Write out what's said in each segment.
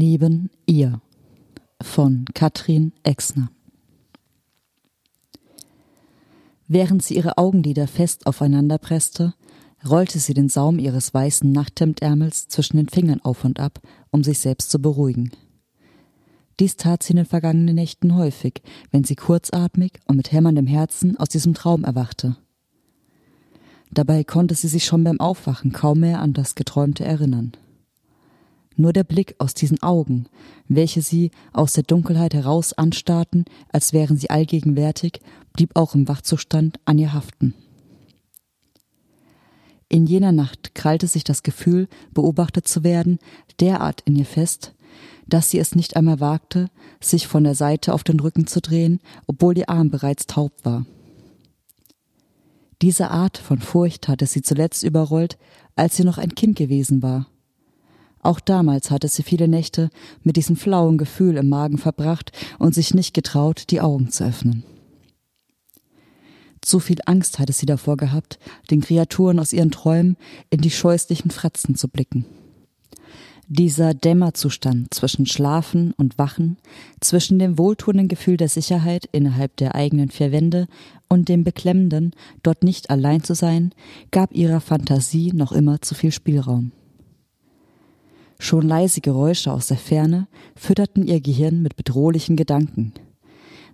Neben ihr von Katrin Exner Während sie ihre Augenlider fest aufeinander presste, rollte sie den Saum ihres weißen Nachthemdärmels zwischen den Fingern auf und ab, um sich selbst zu beruhigen. Dies tat sie in den vergangenen Nächten häufig, wenn sie kurzatmig und mit hämmerndem Herzen aus diesem Traum erwachte. Dabei konnte sie sich schon beim Aufwachen kaum mehr an das Geträumte erinnern. Nur der Blick aus diesen Augen, welche sie aus der Dunkelheit heraus anstarrten, als wären sie allgegenwärtig, blieb auch im Wachzustand an ihr haften. In jener Nacht krallte sich das Gefühl, beobachtet zu werden, derart in ihr fest, dass sie es nicht einmal wagte, sich von der Seite auf den Rücken zu drehen, obwohl ihr Arm bereits taub war. Diese Art von Furcht hatte sie zuletzt überrollt, als sie noch ein Kind gewesen war. Auch damals hatte sie viele Nächte mit diesem flauen Gefühl im Magen verbracht und sich nicht getraut, die Augen zu öffnen. Zu viel Angst hatte sie davor gehabt, den Kreaturen aus ihren Träumen in die scheußlichen Fratzen zu blicken. Dieser Dämmerzustand zwischen Schlafen und Wachen, zwischen dem wohltuenden Gefühl der Sicherheit innerhalb der eigenen vier Wände und dem beklemmenden, dort nicht allein zu sein, gab ihrer Fantasie noch immer zu viel Spielraum. Schon leise Geräusche aus der Ferne fütterten ihr Gehirn mit bedrohlichen Gedanken –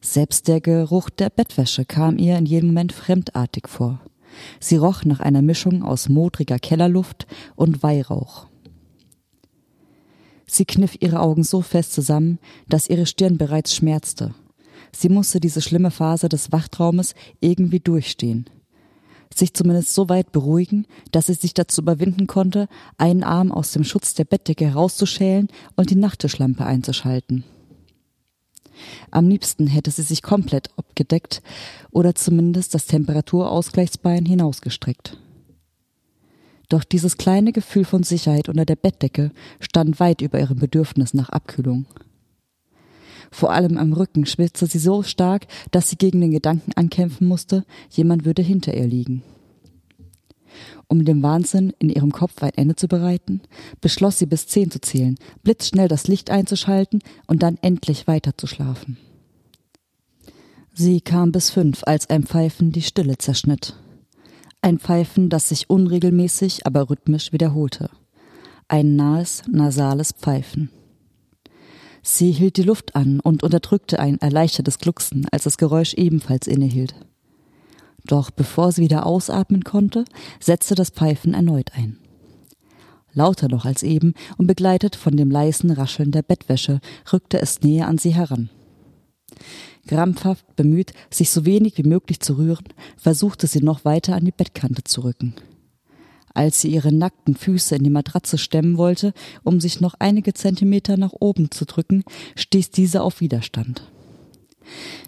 selbst der Geruch der Bettwäsche kam ihr in jedem Moment fremdartig vor. Sie roch nach einer Mischung aus modriger Kellerluft und Weihrauch. Sie kniff ihre Augen so fest zusammen, dass ihre Stirn bereits schmerzte. Sie musste diese schlimme Phase des Wachtraumes irgendwie durchstehen. Sich zumindest so weit beruhigen, dass sie sich dazu überwinden konnte, einen Arm aus dem Schutz der Bettdecke herauszuschälen und die Nachttischlampe einzuschalten. Am liebsten hätte sie sich komplett abgedeckt oder zumindest das Temperaturausgleichsbein hinausgestreckt. Doch dieses kleine Gefühl von Sicherheit unter der Bettdecke stand weit über ihrem Bedürfnis nach Abkühlung. Vor allem am Rücken schwitzte sie so stark, dass sie gegen den Gedanken ankämpfen musste, jemand würde hinter ihr liegen. Um dem Wahnsinn in ihrem Kopf ein Ende zu bereiten, beschloss sie bis zehn zu zählen, blitzschnell das Licht einzuschalten und dann endlich weiter zu schlafen. Sie kam bis fünf, als ein Pfeifen die Stille zerschnitt. Ein Pfeifen, das sich unregelmäßig, aber rhythmisch wiederholte. Ein nahes, nasales Pfeifen. Sie hielt die Luft an und unterdrückte ein erleichtertes Glucksen, als das Geräusch ebenfalls innehielt. Doch bevor sie wieder ausatmen konnte, setzte das Pfeifen erneut ein. Lauter noch als eben und begleitet von dem leisen Rascheln der Bettwäsche rückte es näher an sie heran. Krampfhaft bemüht, sich so wenig wie möglich zu rühren, versuchte sie noch weiter an die Bettkante zu rücken. Als sie ihre nackten Füße in die Matratze stemmen wollte, um sich noch einige Zentimeter nach oben zu drücken, stieß diese auf Widerstand.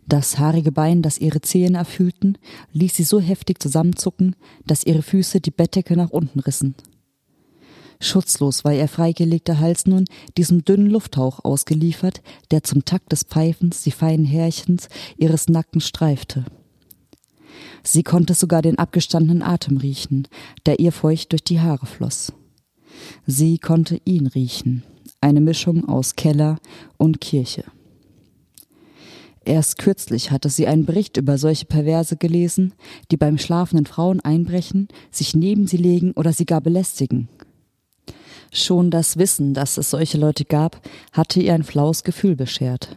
Das haarige Bein, das ihre Zehen erfüllten, ließ sie so heftig zusammenzucken, dass ihre Füße die Bettdecke nach unten rissen. Schutzlos war ihr freigelegter Hals nun diesem dünnen Lufthauch ausgeliefert, der zum Takt des Pfeifens die feinen Härchens ihres Nackens streifte. Sie konnte sogar den abgestandenen Atem riechen, der ihr feucht durch die Haare floss. Sie konnte ihn riechen, eine Mischung aus Keller und Kirche. Erst kürzlich hatte sie einen Bericht über solche Perverse gelesen, die beim schlafenden Frauen einbrechen, sich neben sie legen oder sie gar belästigen. Schon das Wissen, dass es solche Leute gab, hatte ihr ein flaues Gefühl beschert.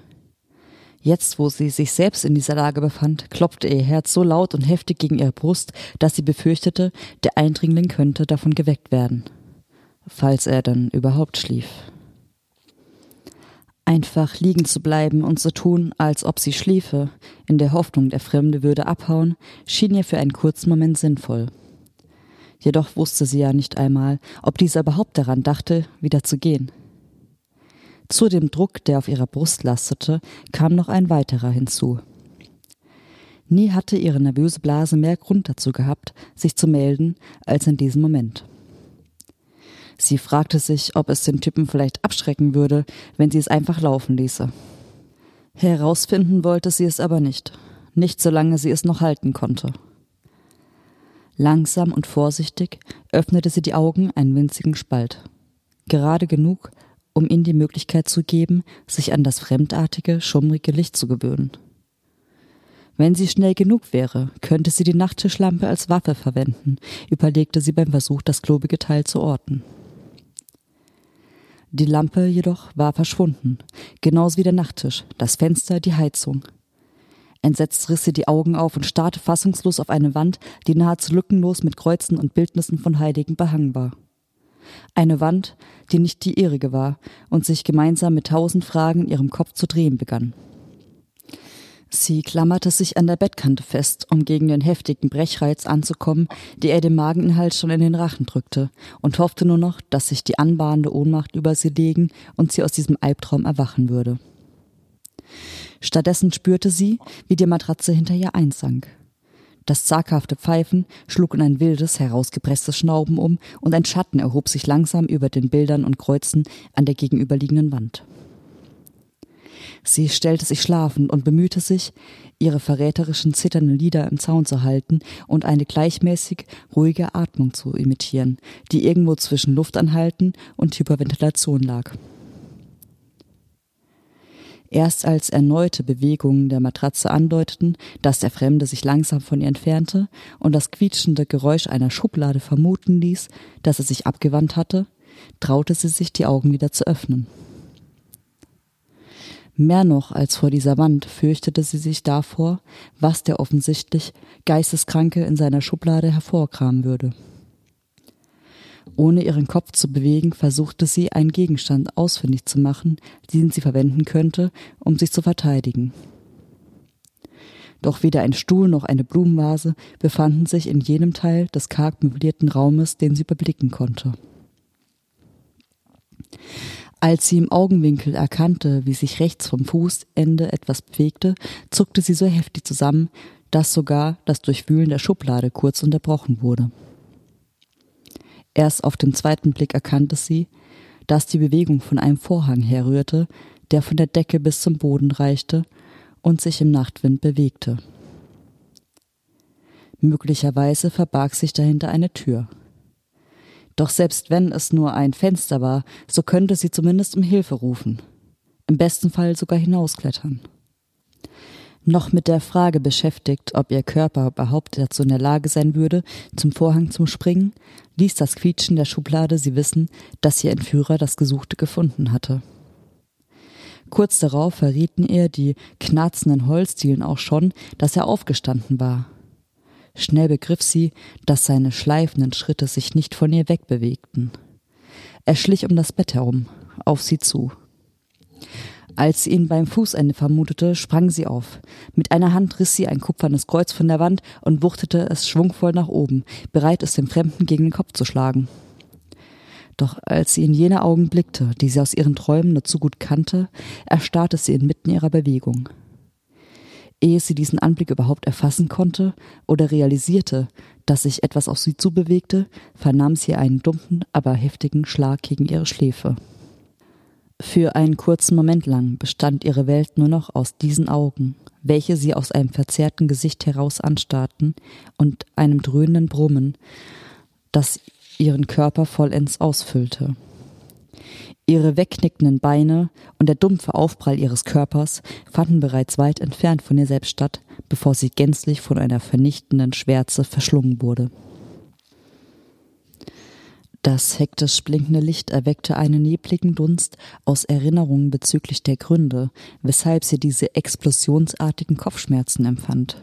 Jetzt, wo sie sich selbst in dieser Lage befand, klopfte ihr Herz so laut und heftig gegen ihre Brust, dass sie befürchtete, der Eindringling könnte davon geweckt werden. Falls er dann überhaupt schlief. Einfach liegen zu bleiben und zu tun, als ob sie schliefe, in der Hoffnung, der Fremde würde abhauen, schien ihr für einen kurzen Moment sinnvoll. Jedoch wusste sie ja nicht einmal, ob dieser überhaupt daran dachte, wieder zu gehen. Zu dem Druck, der auf ihrer Brust lastete, kam noch ein weiterer hinzu. Nie hatte ihre nervöse Blase mehr Grund dazu gehabt, sich zu melden, als in diesem Moment. Sie fragte sich, ob es den Typen vielleicht abschrecken würde, wenn sie es einfach laufen ließe. Herausfinden wollte sie es aber nicht, nicht solange sie es noch halten konnte. Langsam und vorsichtig öffnete sie die Augen einen winzigen Spalt, gerade genug, um ihnen die Möglichkeit zu geben, sich an das fremdartige, schummrige Licht zu gewöhnen. Wenn sie schnell genug wäre, könnte sie die Nachttischlampe als Waffe verwenden, überlegte sie beim Versuch, das klobige Teil zu orten. Die Lampe jedoch war verschwunden, genauso wie der Nachttisch, das Fenster, die Heizung. Entsetzt riss sie die Augen auf und starrte fassungslos auf eine Wand, die nahezu lückenlos mit Kreuzen und Bildnissen von Heiligen behangen war. Eine Wand, die nicht die ihrige war und sich gemeinsam mit tausend Fragen in ihrem Kopf zu drehen begann. Sie klammerte sich an der Bettkante fest, um gegen den heftigen Brechreiz anzukommen, der ihr den Mageninhalt schon in den Rachen drückte, und hoffte nur noch, dass sich die anbahnende Ohnmacht über sie legen und sie aus diesem Albtraum erwachen würde. Stattdessen spürte sie, wie die Matratze hinter ihr einsank. Das zaghafte Pfeifen schlug in ein wildes, herausgepresstes Schnauben um, und ein Schatten erhob sich langsam über den Bildern und Kreuzen an der gegenüberliegenden Wand. Sie stellte sich schlafend und bemühte sich, ihre verräterischen zitternden Lieder im Zaun zu halten und eine gleichmäßig ruhige Atmung zu imitieren, die irgendwo zwischen Luftanhalten und Hyperventilation lag. Erst als erneute Bewegungen der Matratze andeuteten, dass der Fremde sich langsam von ihr entfernte und das quietschende Geräusch einer Schublade vermuten ließ, dass er sich abgewandt hatte, traute sie sich, die Augen wieder zu öffnen. Mehr noch als vor dieser Wand fürchtete sie sich davor, was der offensichtlich Geisteskranke in seiner Schublade hervorkramen würde. Ohne ihren Kopf zu bewegen, versuchte sie, einen Gegenstand ausfindig zu machen, den sie verwenden könnte, um sich zu verteidigen. Doch weder ein Stuhl noch eine Blumenvase befanden sich in jenem Teil des karg möblierten Raumes, den sie überblicken konnte. Als sie im Augenwinkel erkannte, wie sich rechts vom Fußende etwas bewegte, zuckte sie so heftig zusammen, dass sogar das Durchwühlen der Schublade kurz unterbrochen wurde. Erst auf den zweiten Blick erkannte sie, dass die Bewegung von einem Vorhang herrührte, der von der Decke bis zum Boden reichte und sich im Nachtwind bewegte. Möglicherweise verbarg sich dahinter eine Tür. Doch selbst wenn es nur ein Fenster war, so könnte sie zumindest um Hilfe rufen. Im besten Fall sogar hinausklettern. Noch mit der Frage beschäftigt, ob ihr Körper überhaupt dazu in der Lage sein würde, zum Vorhang zu springen, ließ das Quietschen der Schublade sie wissen, dass ihr Entführer das Gesuchte gefunden hatte. Kurz darauf verrieten ihr die knarzenden Holzdielen auch schon, dass er aufgestanden war. Schnell begriff sie, dass seine schleifenden Schritte sich nicht von ihr wegbewegten. Er schlich um das Bett herum, auf sie zu. Als sie ihn beim Fußende vermutete, sprang sie auf. Mit einer Hand riss sie ein kupfernes Kreuz von der Wand und wuchtete es schwungvoll nach oben, bereit, es dem Fremden gegen den Kopf zu schlagen. Doch als sie in jene Augen blickte, die sie aus ihren Träumen nur zu gut kannte, erstarrte sie inmitten ihrer Bewegung ehe sie diesen Anblick überhaupt erfassen konnte oder realisierte, dass sich etwas auf sie zubewegte, vernahm sie einen dumpfen, aber heftigen Schlag gegen ihre Schläfe. Für einen kurzen Moment lang bestand ihre Welt nur noch aus diesen Augen, welche sie aus einem verzerrten Gesicht heraus anstarrten und einem dröhnenden Brummen, das ihren Körper vollends ausfüllte. Ihre wegknickenden Beine und der dumpfe Aufprall ihres Körpers fanden bereits weit entfernt von ihr selbst statt, bevor sie gänzlich von einer vernichtenden Schwärze verschlungen wurde. Das hektisch blinkende Licht erweckte einen nebligen Dunst aus Erinnerungen bezüglich der Gründe, weshalb sie diese explosionsartigen Kopfschmerzen empfand.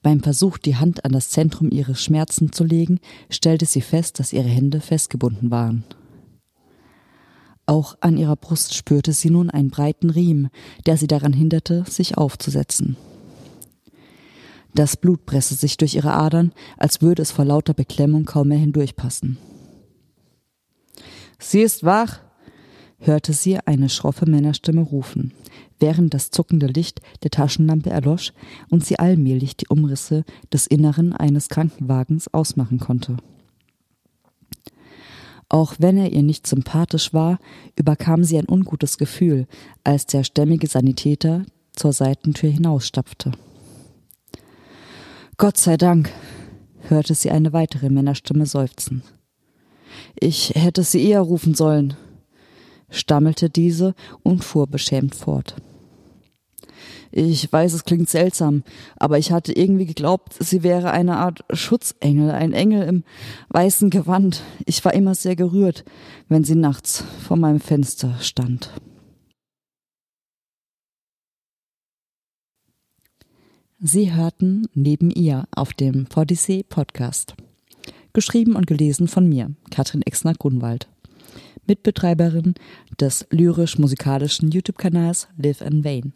Beim Versuch, die Hand an das Zentrum ihres Schmerzen zu legen, stellte sie fest, dass ihre Hände festgebunden waren. Auch an ihrer Brust spürte sie nun einen breiten Riemen, der sie daran hinderte, sich aufzusetzen. Das Blut presste sich durch ihre Adern, als würde es vor lauter Beklemmung kaum mehr hindurchpassen. Sie ist wach, hörte sie eine schroffe Männerstimme rufen, während das zuckende Licht der Taschenlampe erlosch und sie allmählich die Umrisse des Inneren eines Krankenwagens ausmachen konnte. Auch wenn er ihr nicht sympathisch war, überkam sie ein ungutes Gefühl, als der stämmige Sanitäter zur Seitentür hinausstapfte. Gott sei Dank, hörte sie eine weitere Männerstimme seufzen. Ich hätte sie eher rufen sollen. stammelte diese und fuhr beschämt fort. Ich weiß, es klingt seltsam, aber ich hatte irgendwie geglaubt, sie wäre eine Art Schutzengel, ein Engel im weißen Gewand. Ich war immer sehr gerührt, wenn sie nachts vor meinem Fenster stand. Sie hörten neben ihr auf dem Podyssee Podcast. Geschrieben und gelesen von mir, Katrin Exner-Grunwald. Mitbetreiberin des lyrisch-musikalischen YouTube-Kanals Live in Vain.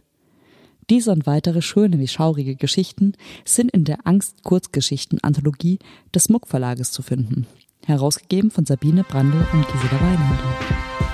Diese und weitere schöne wie schaurige Geschichten sind in der Angst-Kurzgeschichten-Anthologie des Muck Verlages zu finden. Herausgegeben von Sabine Brandl und Gisela Weinhardt.